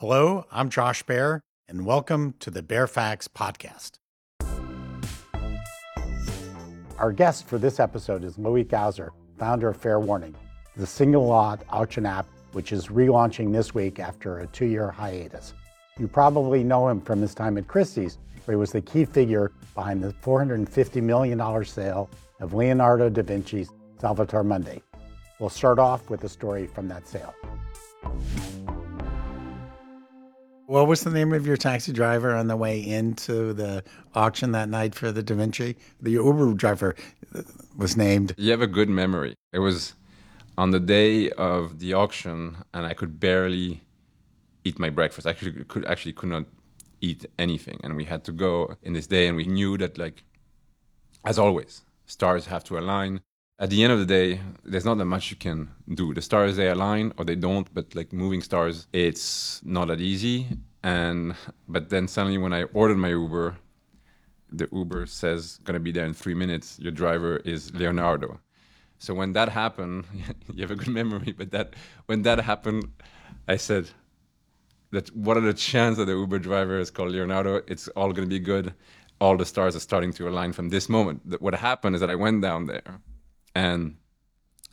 Hello, I'm Josh Baer, and welcome to the Baer Faxt Podcast. Our guest for this episode is Loic Gouzer, founder of Fair Warning, the single lot auction app which is relaunching this week after a two year hiatus. You probably know him from his time at Christie's, where he was the key figure behind the $450 million sale of Leonardo da Vinci's Salvator Mundi. We'll start off with a story from that sale. What was the name of your taxi driver on the way into the auction that night for the Da Vinci? The Uber driver was named. You have a good memory. It was on the day of the auction, and I could barely eat my breakfast. I actually could actually could not eat anything, and we had to go in this day, and we knew that like, as always, stars have to align. At the end of the day, there's not that much you can do. The stars they align or they don't, but like moving stars, it's not that easy. And but then suddenly when I ordered my Uber, the Uber says gonna be there in three minutes. Your driver is Leonardo. So when that happened, you have a good memory. But that when that happened, I said, that what are the chances that the Uber driver is called Leonardo? It's all going to be good. All the stars are starting to align from this moment. What happened is that I went down there and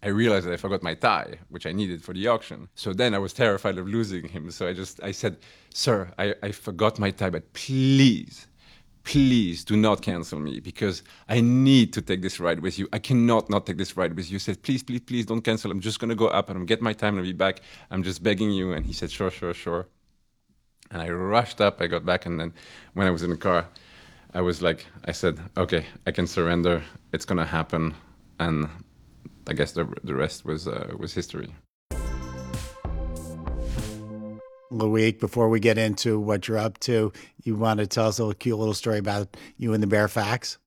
I realized that I forgot my tie, which I needed for the auction. So then I was terrified of losing him. So I just, I said, sir, I, I forgot my tie, but please, please do not cancel me because I need to take this ride with you. I cannot not take this ride with you. He said, please, please, please don't cancel. I'm just to go up and get my time and I'll be back. I'm just begging you. And he said, sure, sure, sure. And I rushed up, I got back, and then when I was in the car, I was like, I said, okay, I can surrender. It's gonna happen, and I guess the the rest was uh, was history. Loic, before we get into what you're up to, you want to tell us a little cute little story about you and the Baer Faxt?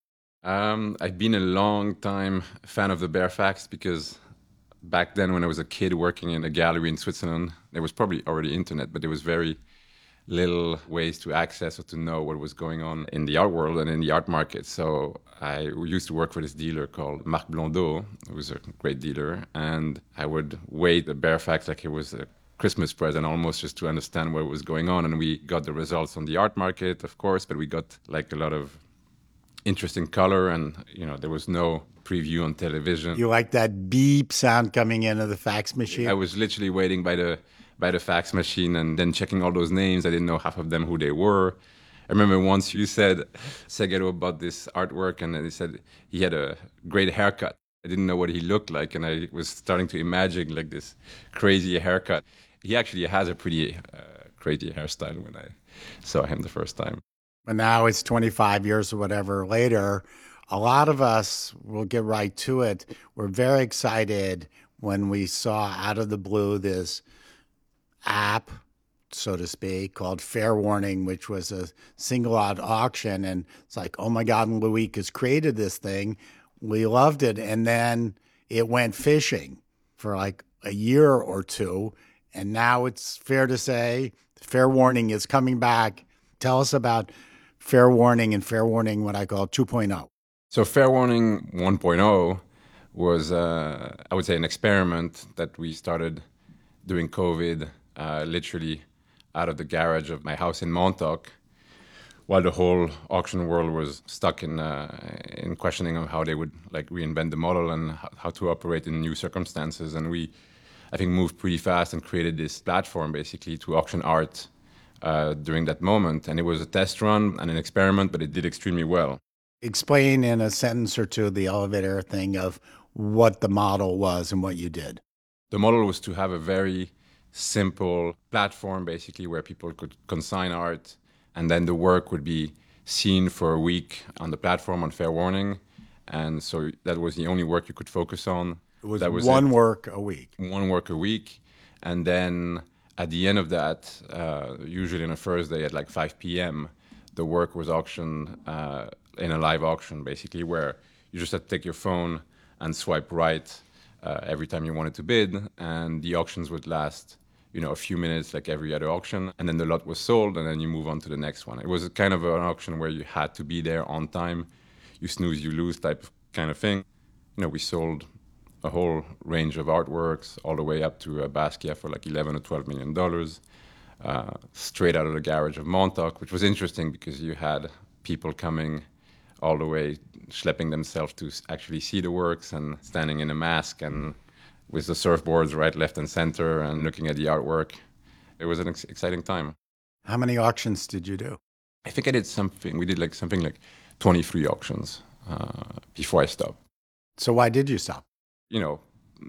Um, I've been a long time fan of the Baer Faxt because back then, when I was a kid working in a gallery in Switzerland, there was probably already internet, but it was very little ways to access or to know what was going on in the art world and in the art market. So I used to work for this dealer called Marc Blondeau, who was a great dealer, and I would wait the Baer Faxt like it was a Christmas present almost just to understand what was going on. And we got the results on the art market, of course, but we got like a lot of interesting color and you know there was no preview on television you like that beep sound coming in of the fax machine i was literally waiting by the by the fax machine and then checking all those names. I didn't know half of them who they were. I remember once you said Seghero bought this artwork and he said he had a great haircut. I didn't know what he looked like, and I was starting to imagine like this crazy haircut. He actually has a pretty uh, crazy hairstyle when I saw him the first time. But now it's 25 years or whatever later. A lot of us will get right to it. We're very excited when we saw out of the blue this app, so to speak, called Fair Warning, which was a single lot auction. And it's like, oh my God, Loic has created this thing. We loved it. And then it went fishing for like a year or two. And now it's fair to say Fair Warning is coming back. Tell us about Fair Warning and Fair Warning, what I call 2.0. So, Fair Warning 1.0 was, uh, I would say, an experiment that we started during COVID uh, literally out of the garage of my house in Montauk, while the whole auction world was stuck in uh, in questioning of how they would like reinvent the model and how to operate in new circumstances. And we, I think, moved pretty fast and created this platform basically to auction art uh, during that moment. And it was a test run and an experiment, but it did extremely well. Explain in a sentence or two the elevator thing of what the model was and what you did. The model was to have a very simple platform basically where people could consign art and then the work would be seen for a week on the platform on fair warning. And so that was the only work you could focus on. It was, that was one it. work a week. One work a week. And then at the end of that uh, usually on a thursday at like 5 p.m the work was auctioned uh, in a live auction basically where you just had to take your phone and swipe right uh, every time you wanted to bid and the auctions would last you know a few minutes like every other auction and then the lot was sold and then you move on to the next one. It was kind of an auction where you had to be there on time. You snooze you lose type of kind of thing. You know we sold a whole range of artworks all the way up to a Basquiat for like 11 or 12 million dollars uh, straight out of the garage of Montauk, which was interesting because you had people coming all the way, schlepping themselves to actually see the works and standing in a mask and with the surfboards right, left, and center and looking at the artwork. It was an ex- exciting time. How many auctions did you do? I think I did something. We did like something like 23 auctions uh, before I stopped. So why did you stop? You know,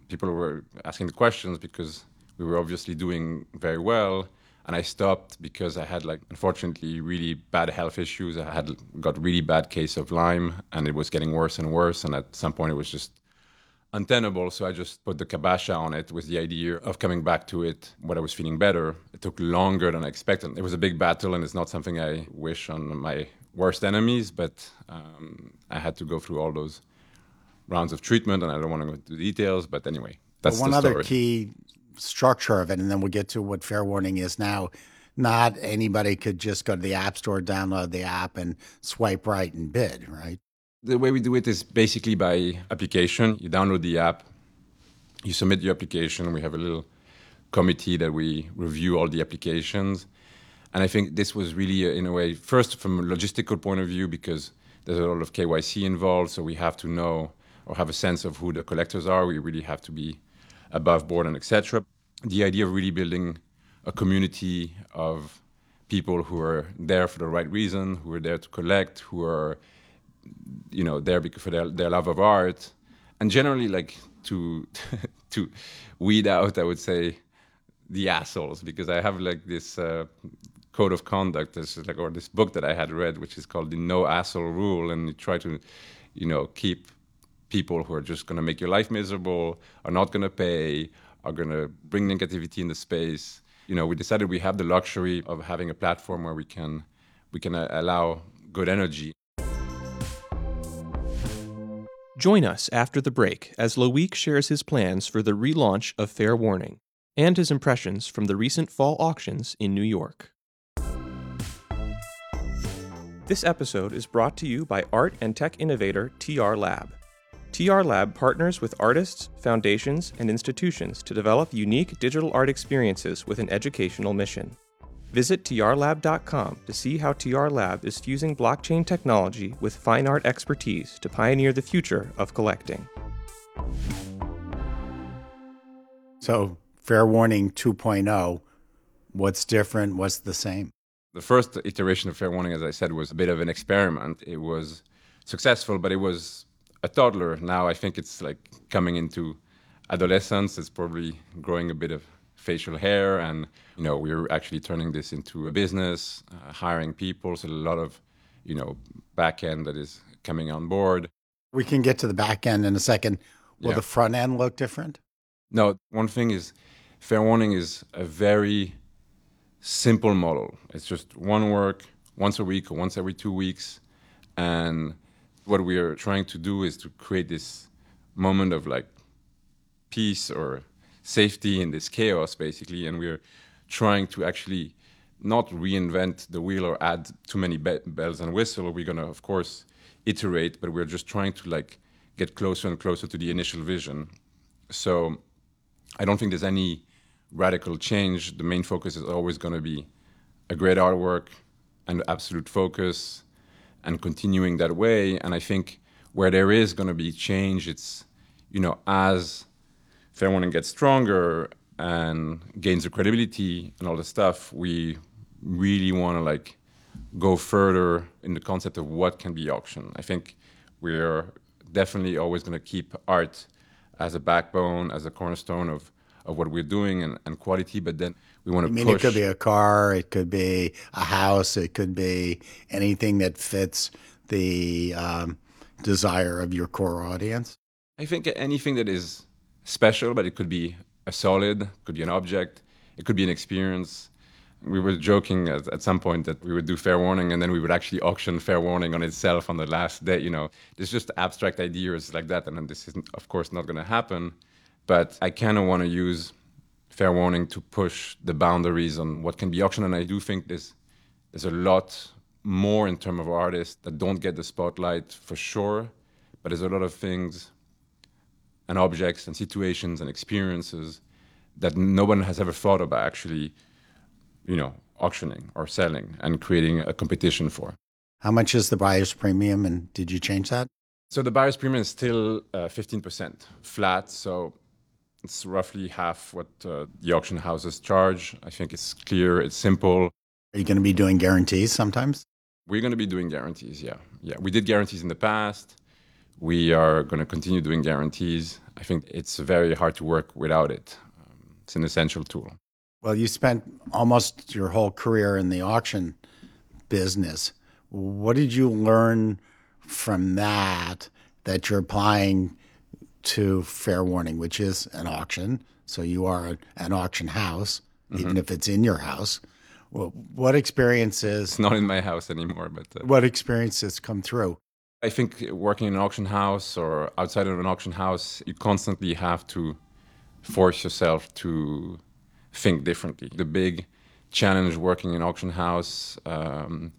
people were asking the questions because we were obviously doing very well, and I stopped because I had like unfortunately really bad health issues. I had got really bad case of Lyme, and it was getting worse and worse. And at some point, it was just untenable. So I just put the kabasha on it with the idea of coming back to it when I was feeling better. It took longer than I expected. It was a big battle, and it's not something I wish on my worst enemies, but um, I had to go through all those rounds of treatment, and I don't want to go into details. But anyway, that's one the other key structure of it, and then we'll get to what fair warning is now. Not anybody could just go to the app store, download the app, and swipe right and bid, right? The way we do it is basically by application. You download the app, you submit your application. We have a little committee that we review all the applications. And I think this was really, uh, in a way, first from a logistical point of view, because there's a lot of KYC involved. So we have to know or have a sense of who the collectors are. We really have to be above board and etc. The idea of really building a community of people who are there for the right reason, who are there to collect, who are you know there for their, their love of art and generally like to to weed out i would say the assholes because i have like this uh, code of conduct this is like or this book that i had read which is called the no asshole rule and you try to you know keep people who are just going to make your life miserable are not going to pay are going to bring negativity in the space. You know we decided we have the luxury of having a platform where we can we can uh, allow good energy Join us after the break as Loic shares his plans for the relaunch of Fair Warning and his impressions from the recent fall auctions in New York. This episode is brought to you by art and tech innovator TR Lab. TR Lab partners with artists, foundations, and institutions to develop unique digital art experiences with an educational mission. Visit trlab.com to see how TR Lab is fusing blockchain technology with fine art expertise to pioneer the future of collecting. So, fair warning 2.0, what's different? What's the same? The first iteration of Fair Warning, as I said, was a bit of an experiment. It was successful, but it was a toddler. Now I think it's like coming into adolescence. It's probably growing a bit of facial hair, and you know we're actually turning this into a business, uh, hiring people. So a lot of you know back end that is coming on board. We can get to the back end in a second. Will Yeah. the front end look different? No, one thing is Fair Warning is a very simple model. It's just one work once a week or once every two weeks. And what we are trying to do is to create this moment of like peace or safety in this chaos, basically. And we're trying to actually not reinvent the wheel or add too many be- bells and whistles. We're going to, of course, iterate, but we're just trying to like get closer and closer to the initial vision. So I don't think there's any radical change. The main focus is always going to be a great artwork and absolute focus and continuing that way. And I think where there is going to be change, it's, you know, as Fair Warning gets stronger and gains the credibility and all the stuff, we really want to like go further in the concept of what can be auction. I think we're definitely always going to keep art as a backbone, as a cornerstone of, of what we're doing and, and quality, but then we want I to mean, push. it could be a car, it could be a house, it could be anything that fits the um, desire of your core audience. I think anything that is special, but it could be a solid, could be an object, it could be an experience. We were joking at, at some point that we would do fair warning and then we would actually auction fair warning on itself on the last day. You know, there's just abstract ideas like that. And this is, of course, not going to happen. But I kind of want to use fair warning to push the boundaries on what can be auctioned. And I do think there's, there's a lot more in terms of artists that don't get the spotlight for sure. But there's a lot of things and objects and situations and experiences that no one has ever thought about actually you know, auctioning or selling and creating a competition for. How much is the buyer's premium, and did you change that? So the buyer's premium is still uh, 15% flat. So it's roughly half what uh, the auction houses charge. I think it's clear, it's simple. Are you going to be doing guarantees sometimes? We're going to be doing guarantees, yeah. Yeah, we did guarantees in the past. We are going to continue doing guarantees. I think it's very hard to work without it. Um, it's an essential tool. Well, you spent almost your whole career in the auction business. What did you learn from that that you're applying to Fair Warning, which is an auction? So you are an auction house, mm-hmm. even if it's in your house. Well, what experiences? It's not in my house anymore, but uh, what experiences come through? I think working in an auction house or outside of an auction house, you constantly have to force yourself to think differently. The big challenge working in auction house um,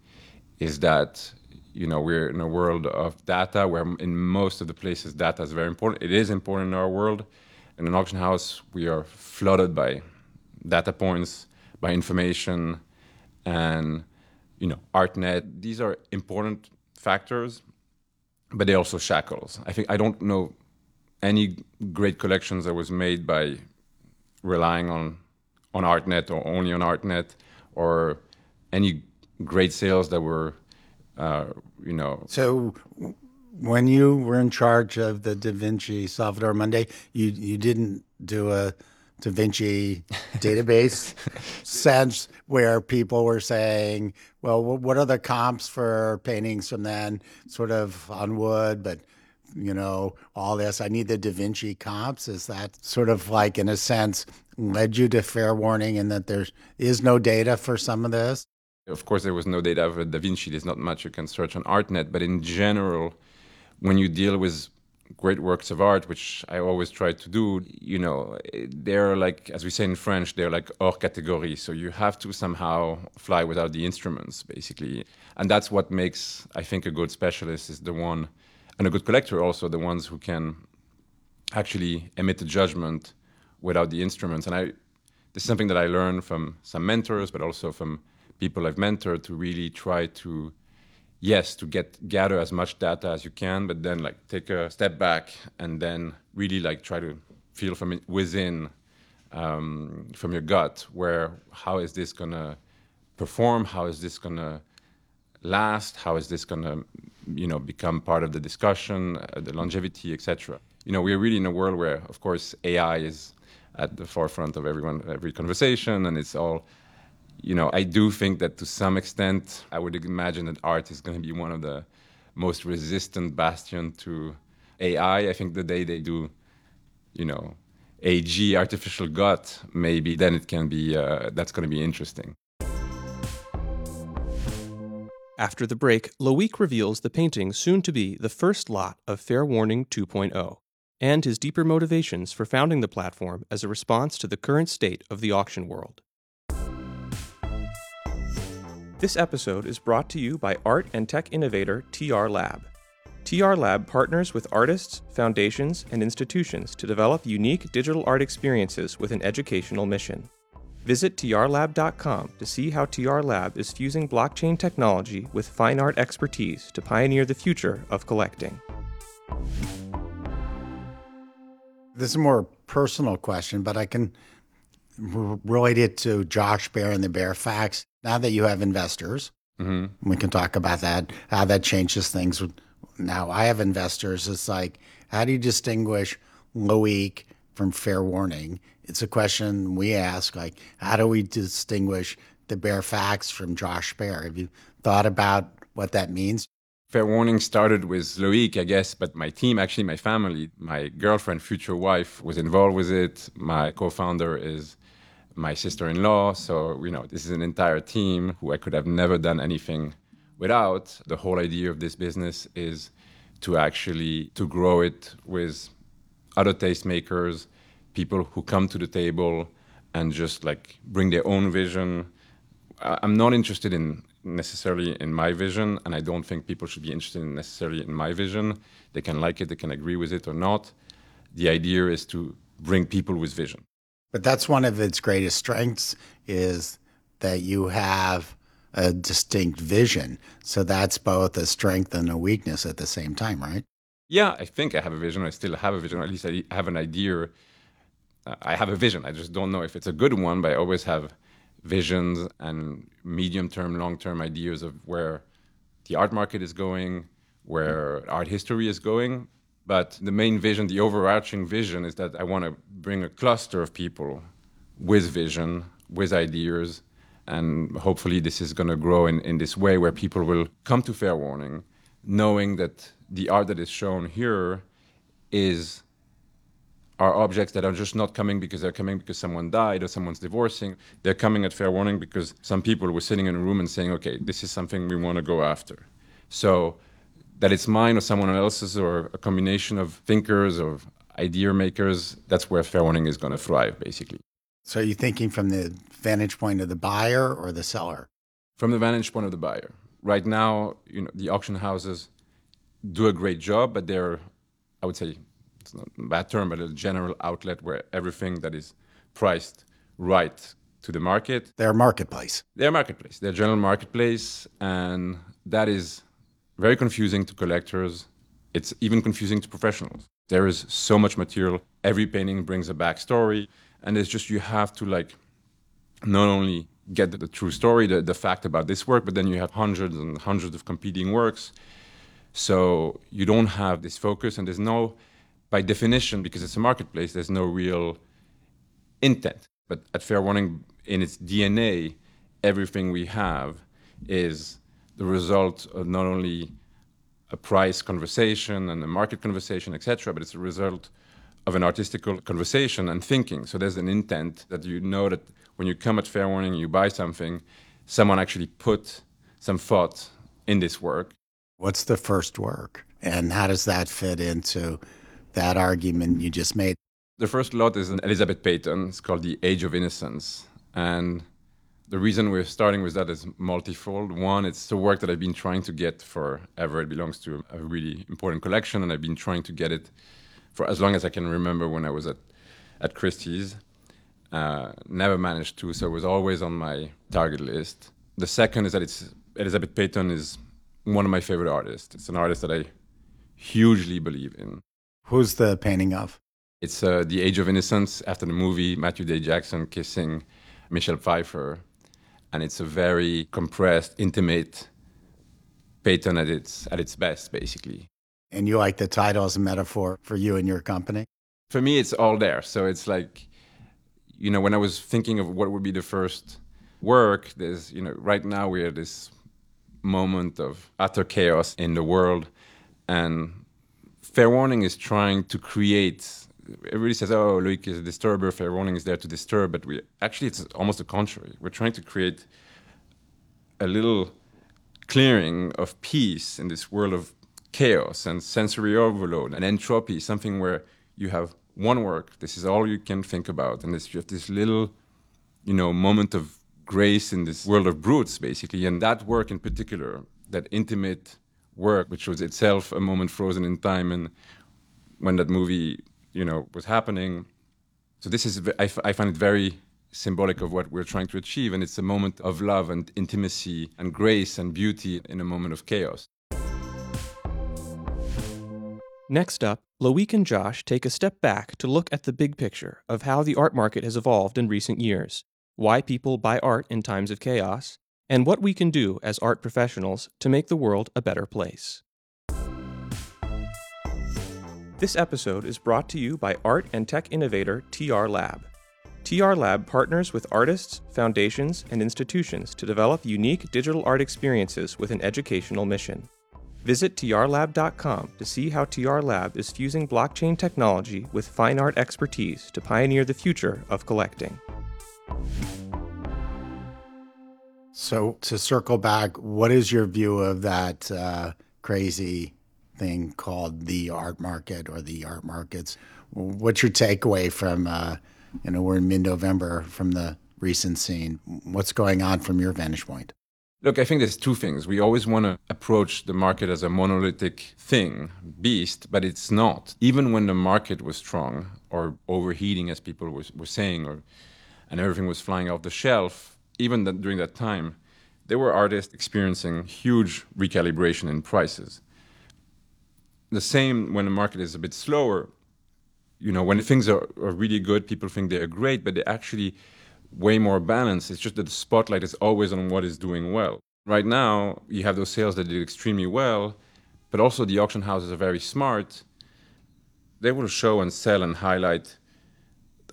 is that you know we're in a world of data where in most of the places data is very important. It is important in our world. In an auction house, we are flooded by data points, by information, and you know ArtNet. These are important factors, but they also shackles. I think I don't know any great collections that was made by relying on on ArtNet or only on ArtNet, or any great sales that were, uh, you know. So, when you were in charge of the Da Vinci Salvator Mundi, you you didn't do a Da Vinci database sense where people were saying, well, what are the comps for paintings from then, sort of on wood, but you know, all this. I need the Da Vinci comps. Is that sort of like, in a sense, led you to fair warning and that there is no data for some of this? Of course, there was no data for Da Vinci. There's not much you can search on ArtNet. But in general, when you deal with great works of art, which I always try to do, you know, they're like, as we say in French, they're like hors catégorie. So you have to somehow fly without the instruments, basically. And that's what makes, I think, a good specialist is the one, and a good collector also, the ones who can actually emit a judgment without the instruments. And I, this is something that I learned from some mentors, but also from people I've mentored to really try to, yes, to get gather as much data as you can, but then like take a step back and then really like try to feel from within, um, from your gut, where how is this gonna perform? How is this gonna last? How is this gonna, you know, become part of the discussion, uh, the longevity, etc. You know, we're really in a world where, of course, AI is at the forefront of everyone every conversation, and it's all. You know, I do think that to some extent, I would imagine that art is going to be one of the most resistant bastion to AI. I think the day they do, you know, AG, artificial gut, maybe then it can be uh, that's going to be interesting. After the break, Loic reveals the painting soon to be the first lot of Fair Warning 2.0 and his deeper motivations for founding the platform as a response to the current state of the auction world. This episode is brought to you by art and tech innovator TR Lab. TR Lab partners with artists, foundations, and institutions to develop unique digital art experiences with an educational mission. Visit trlab.com to see how TR Lab is fusing blockchain technology with fine art expertise to pioneer the future of collecting. This is a more personal question, but I can relate it to Josh Baer and the Baer Faxt. Now that you have investors, mm-hmm. we can talk about that, how that changes things. Now I have investors. It's like, how do you distinguish Loic from fair warning? It's a question we ask, like, how do we distinguish the Baer Faxt from Josh Baer? Have you thought about what that means? Fair Warning started with Loic, I guess, but my team, actually my family, my girlfriend, future wife, was involved with it. My co-founder is my sister-in-law, so you know this is an entire team who I could have never done anything without. The whole idea of this business is to actually to grow it with other tastemakers, people who come to the table and just like bring their own vision. I'm not interested in necessarily in my vision, and I don't think people should be interested in necessarily in my vision. They can like it, they can agree with it or not. The idea is to bring people with vision. But that's one of its greatest strengths is that you have a distinct vision. So that's both a strength and a weakness at the same time, right? Yeah, I think I have a vision. I still have a vision. At least I have an idea. I have a vision. I just don't know if it's a good one, but I always have visions and medium term, long term ideas of where the art market is going, where art history is going. But the main vision, the overarching vision, is that I want to bring a cluster of people with vision, with ideas, and hopefully this is going to grow in, in this way where people will come to Fair Warning knowing that the art that is shown here is are objects that are just not coming because they're coming because someone died or someone's divorcing. They're coming at fair warning because some people were sitting in a room and saying, okay, this is something we want to go after. So that it's mine or someone else's or a combination of thinkers or idea makers, that's where fair warning is going to thrive, basically. So are you thinking from the vantage point of the buyer or the seller? From the vantage point of the buyer. Right now, you know, the auction houses do a great job, but they're, I would say, it's not a bad term, but a general outlet where everything that is priced right to the market. They're a marketplace. They're a marketplace. They're a general marketplace, and that is very confusing to collectors. It's even confusing to professionals. There is so much material. Every painting brings a backstory, and it's just you have to like not only get the, true story, the, the fact about this work, but then you have hundreds and hundreds of competing works. So you don't have this focus, and there's no, by definition, because it's a marketplace, there's no real intent. But at Fair Warning, in its DNA, everything we have is the result of not only a price conversation and a market conversation, etc., but it's a result of an artistical conversation and thinking. So there's an intent that you know that when you come at Fair Warning, you buy something, someone actually put some thought in this work. What's the first work? And how does that fit into that argument you just made? The first lot is an Elizabeth Peyton. It's called The Age of Innocence. And the reason we're starting with that is multifold. One, it's the work that I've been trying to get forever. It belongs to a really important collection, and I've been trying to get it for as long as I can remember when I was at, at Christie's. Uh, never managed to, so it was always on my target list. The second is that it's Elizabeth Peyton is one of my favorite artists. It's an artist that I hugely believe in. Who's the painting of? It's uh, The Age of Innocence after the movie Matthew Day Jackson kissing Michelle Pfeiffer. And it's a very compressed, intimate Peyton at its, at its best, basically. And you like the title as a metaphor for you and your company? For me, it's all there. So it's like, you know, when I was thinking of what would be the first work, there's, you know, right now we're at this moment of utter chaos in the world. And Fair Warning is trying to create. Everybody says, "Oh, Loic is a disturber. Fair Warning is there to disturb," but we actually it's almost the contrary. We're trying to create a little clearing of peace in this world of chaos and sensory overload and entropy. Something where you have one work. This is all you can think about, and it's just this little, you know, moment of grace in this world of brutes, basically. And that work in particular, that intimate work, which was itself a moment frozen in time, and when that movie, you know, was happening. So this is, I, I find it very symbolic of what we're trying to achieve, and it's a moment of love and intimacy and grace and beauty in a moment of chaos. Next up, Loic and Josh take a step back to look at the big picture of how the art market has evolved in recent years, why people buy art in times of chaos, and what we can do as art professionals to make the world a better place. This episode is brought to you by art and tech innovator TR Lab. TR Lab partners with artists, foundations, and institutions to develop unique digital art experiences with an educational mission. Visit trlab.com to see how TR Lab is fusing blockchain technology with fine art expertise to pioneer the future of collecting. So, to circle back, what is your view of that uh, crazy thing called the art market or the art markets? What's your takeaway from, uh, you know, we're in mid November from the recent scene? What's going on from your vantage point? Look, I think there's two things. We always want to approach the market as a monolithic thing, beast, but it's not. Even when the market was strong or overheating, as people were, were saying, or and everything was flying off the shelf, even that during that time, there were artists experiencing huge recalibration in prices. The same when the market is a bit slower, you know, when things are, are really good, people think they're great, but they're actually way more balanced. It's just that the spotlight is always on what is doing well. Right now, you have those sales that did extremely well, but also the auction houses are very smart. They will show and sell and highlight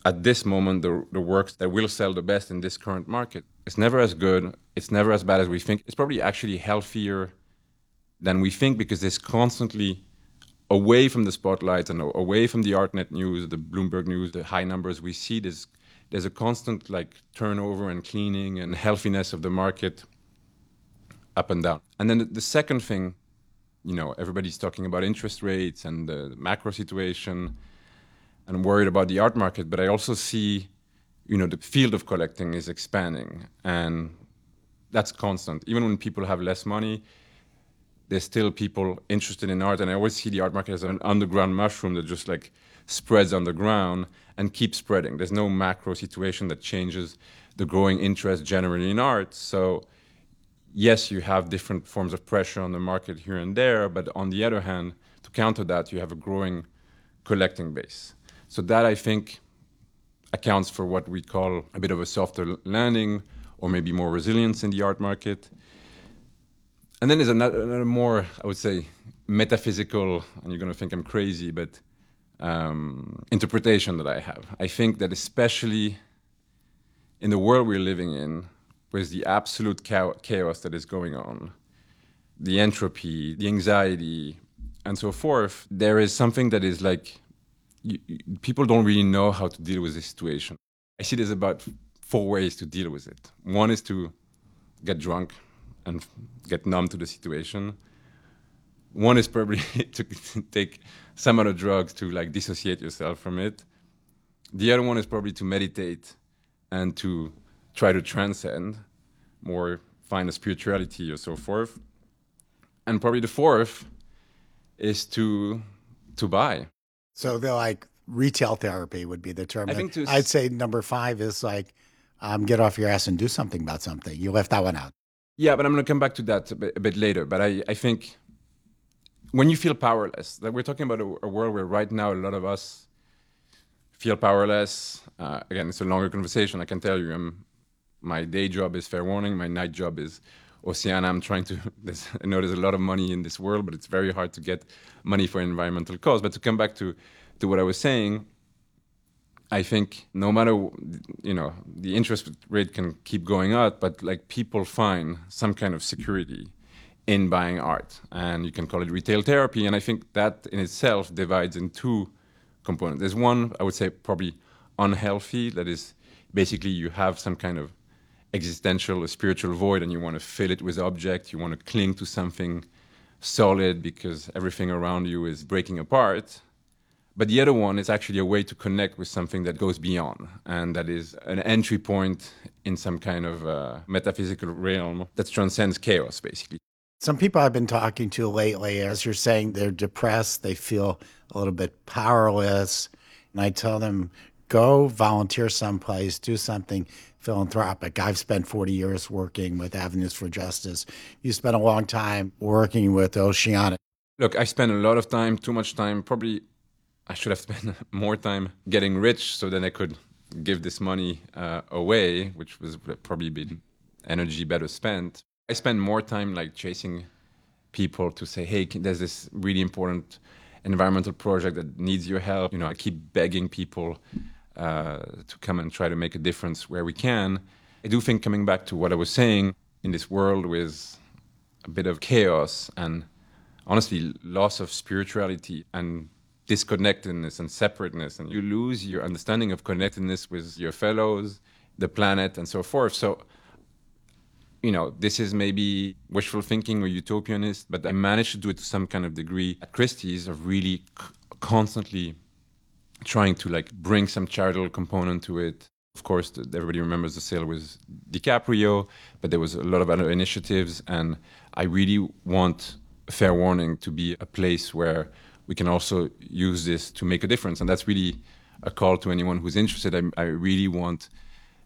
at this moment the, the works that will sell the best in this current market. It's never as good, it's never as bad as we think. It's probably actually healthier than we think because it's constantly away from the spotlight and away from the ArtNet news, the Bloomberg news, the high numbers we see. There's, there's a constant like turnover and cleaning and healthiness of the market up and down. And then the, the second thing, you know, everybody's talking about interest rates and the macro situation and worried about the art market, but I also see, you know, the field of collecting is expanding, and that's constant. Even when people have less money, there's still people interested in art, and I always see the art market as an underground mushroom that just like spreads underground and keeps spreading. There's no macro situation that changes the growing interest generally in art. So, yes, you have different forms of pressure on the market here and there, but on the other hand, to counter that, you have a growing collecting base. So that I think accounts for what we call a bit of a softer landing or maybe more resilience in the art market. And then there's another, another more, I would say, metaphysical, and you're going to think I'm crazy, but um, interpretation that I have. I think that especially in the world we're living in, with the absolute chaos that is going on, the entropy, the anxiety, and so forth, there is something that is like you, people don't really know how to deal with this situation. I see there's about four ways to deal with it. One is to get drunk and get numb to the situation. One is probably to take some other drugs to like dissociate yourself from it. The other one is probably to meditate and to try to transcend, more find a spirituality or so forth. And probably the fourth is to to buy. So they're like retail therapy would be the term. I think I'd say number five is like um, get off your ass and do something about something. You left that one out. Yeah, but I'm going to come back to that a bit, a bit, later. But I, I think when you feel powerless, that we're talking about a, a, world where right now a lot of us feel powerless. Uh, again, it's a longer conversation. I can tell you, I'm, my day job is fair warning. My night job is Oceana. I'm trying to. I know there's a lot of money in this world, but it's very hard to get money for environmental cause. But to come back to to what I was saying, I think no matter you know the interest rate can keep going up, but like people find some kind of security in buying art, and you can call it retail therapy. And I think that in itself divides in two components. There's one I would say probably unhealthy that is basically you have some kind of existential or spiritual void and you want to fill it with objects, you want to cling to something solid because everything around you is breaking apart. But the other one is actually a way to connect with something that goes beyond, and that is an entry point in some kind of uh, metaphysical realm that transcends chaos, basically. Some people I've been talking to lately, as you're saying, they're depressed, they feel a little bit powerless. And I tell them, go volunteer someplace, do something philanthropic. I've spent 40 years working with Avenues for Justice. You spent a long time working with Oceana. Look, I spent a lot of time, too much time. Probably I should have spent more time getting rich so then I could give this money uh, away, which was probably been energy better spent. I spend more time like chasing people to say, hey, there's this really important environmental project that needs your help. You know, I keep begging people uh, to come and try to make a difference where we can. I do think coming back to what I was saying in this world with a bit of chaos and honestly loss of spirituality and disconnectedness and separateness and you lose your understanding of connectedness with your fellows the planet and so forth so you know this is maybe wishful thinking or utopianist but i managed to do it to some kind of degree at christie's of really c- constantly trying to like bring some charitable component to it. Of course, everybody remembers the sale with DiCaprio, but there was a lot of other initiatives, and I really want Fair Warning to be a place where we can also use this to make a difference, and that's really a call to anyone who's interested. I, I really want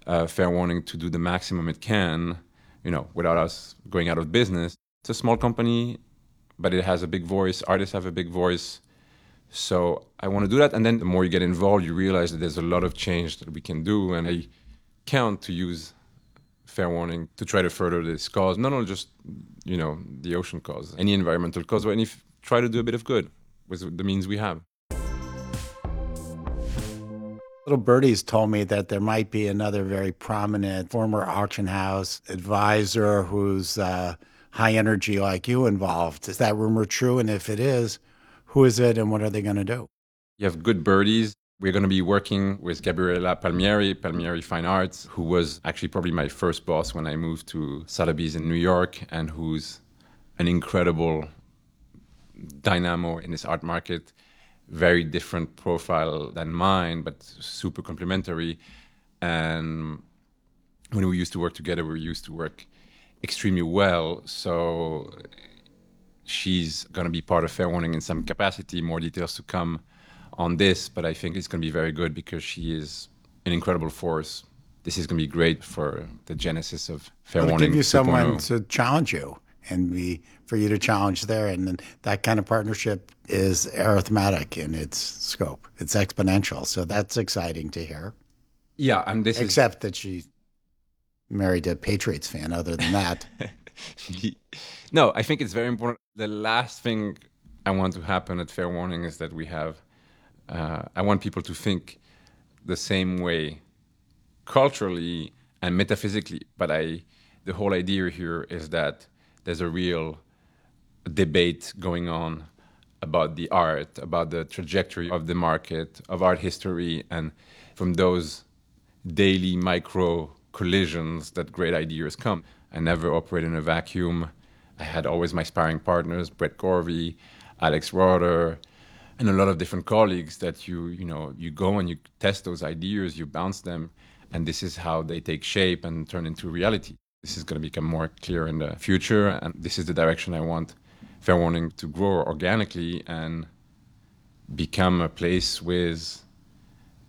uh, Fair Warning to do the maximum it can, you know, without us going out of business. It's a small company, but it has a big voice. Artists have a big voice. So I want to do that. And then the more you get involved, you realize that there's a lot of change that we can do. And I count to use fair warning to try to further this cause, not only just, you know, the ocean cause, any environmental cause, but any, try to do a bit of good with the means we have. Little Birdies told me that there might be another very prominent former auction house advisor who's uh, high energy like you involved. Is that rumor true? And if it is, who is it and what are they going to do? You have good birdies. We're going to be working with Gabriela Palmieri, Palmieri Fine Arts, who was actually probably my first boss when I moved to Sotheby's in New York and who's an incredible dynamo in this art market very different profile than mine, but super complementary. And when we used to work together, we used to work extremely well. So she's going to be part of Fair Warning in some capacity. More details to come on this, but I think it's going to be very good because she is an incredible force. This is going to be great for the genesis of Fair It'll Warning. give you 2.0. someone oh. to challenge you and be for you to challenge there. And then that kind of partnership is arithmetic in its scope. It's exponential. So that's exciting to hear. Yeah, and this Except that she married a Patriots fan. Other than that, no. I think it's very important. The last thing I want to happen at Fair Warning is that we have. Uh, I want people to think the same way, culturally and metaphysically. But I, the whole idea here is that there's a real debate going on about the art, about the trajectory of the market, of art history, and from those daily micro collisions that great ideas come. I never operate in a vacuum. I had always my sparring partners, Brett Gorvy, Alex Rotter, and a lot of different colleagues that you, you know, you go and you test those ideas, you bounce them, and this is how they take shape and turn into reality. This is going to become more clear in the future, and this is the direction I want Fair Warning to grow organically and become a place with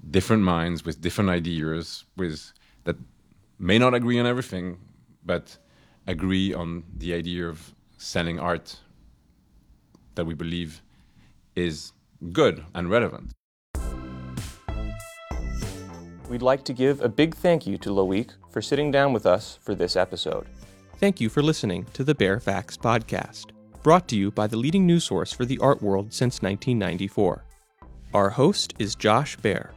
different minds, with different ideas, with that may not agree on everything, but agree on the idea of selling art that we believe is good and relevant. We'd like to give a big thank you to Loic for sitting down with us for this episode. Thank you for listening to the Baer Faxt Podcast, brought to you by the leading news source for the art world since 1994. Our host is Josh Baer.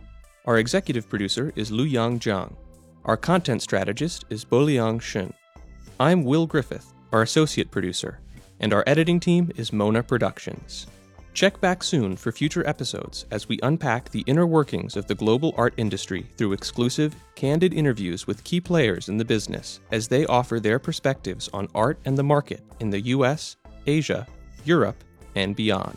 Our executive producer is Lu Yang Zhang. Our content strategist is Boliang Shen. I'm Will Griffith, our associate producer, and our editing team is Mona Productions. Check back soon for future episodes as we unpack the inner workings of the global art industry through exclusive, candid interviews with key players in the business as they offer their perspectives on art and the market in the US, Asia, Europe, and beyond.